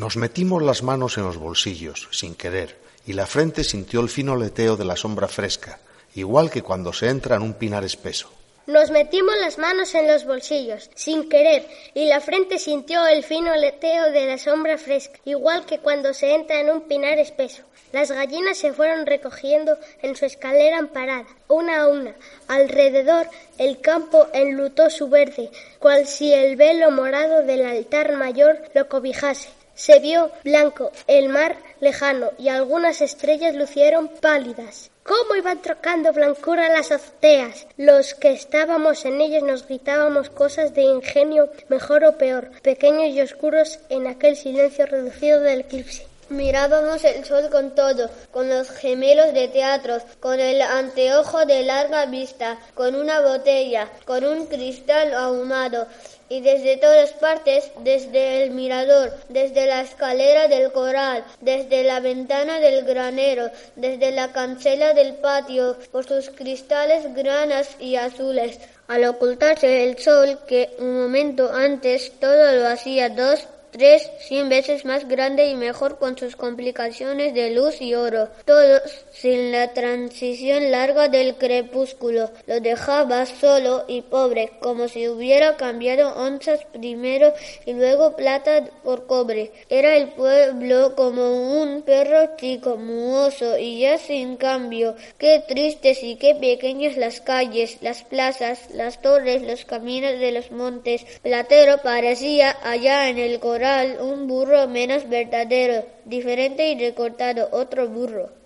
Nos metimos las manos en los bolsillos, sin querer, y la frente sintió el fino leteo de la sombra fresca, igual que cuando se entra en un pinar espeso. Nos metimos las manos en los bolsillos, sin querer, y la frente sintió el fino leteo de la sombra fresca, igual que cuando se entra en un pinar espeso. Las gallinas se fueron recogiendo en su escalera amparada, una a una. Alrededor el campo enlutó su verde, cual si el velo morado del altar mayor lo cobijase. Se vio blanco el mar lejano y algunas estrellas lucieron pálidas. ¿Cómo iban trocando blancura las azoteas? Los que estábamos en ellas nos gritábamos cosas de ingenio, mejor o peor, pequeños y oscuros en aquel silencio reducido del eclipse. Mirábamos el sol con todo, con los gemelos de teatros, con el anteojo de larga vista, con una botella, con un cristal ahumado, y desde todas partes, desde el mirador, desde la escalera del coral, desde la ventana del granero, desde la cancela del patio, por sus cristales granas y azules, al ocultarse el sol que un momento antes todo lo hacía dos tres, cien veces más grande y mejor con sus complicaciones de luz y oro, todos sin la transición larga del crepúsculo. Lo dejaba solo y pobre, como si hubiera cambiado onzas primero y luego plata por cobre. Era el pueblo como un perro chico, muoso y ya sin cambio. Qué tristes y qué pequeñas las calles, las plazas, las torres, los caminos de los montes. Platero parecía allá en el un burro menos verdadero, diferente y recortado, otro burro.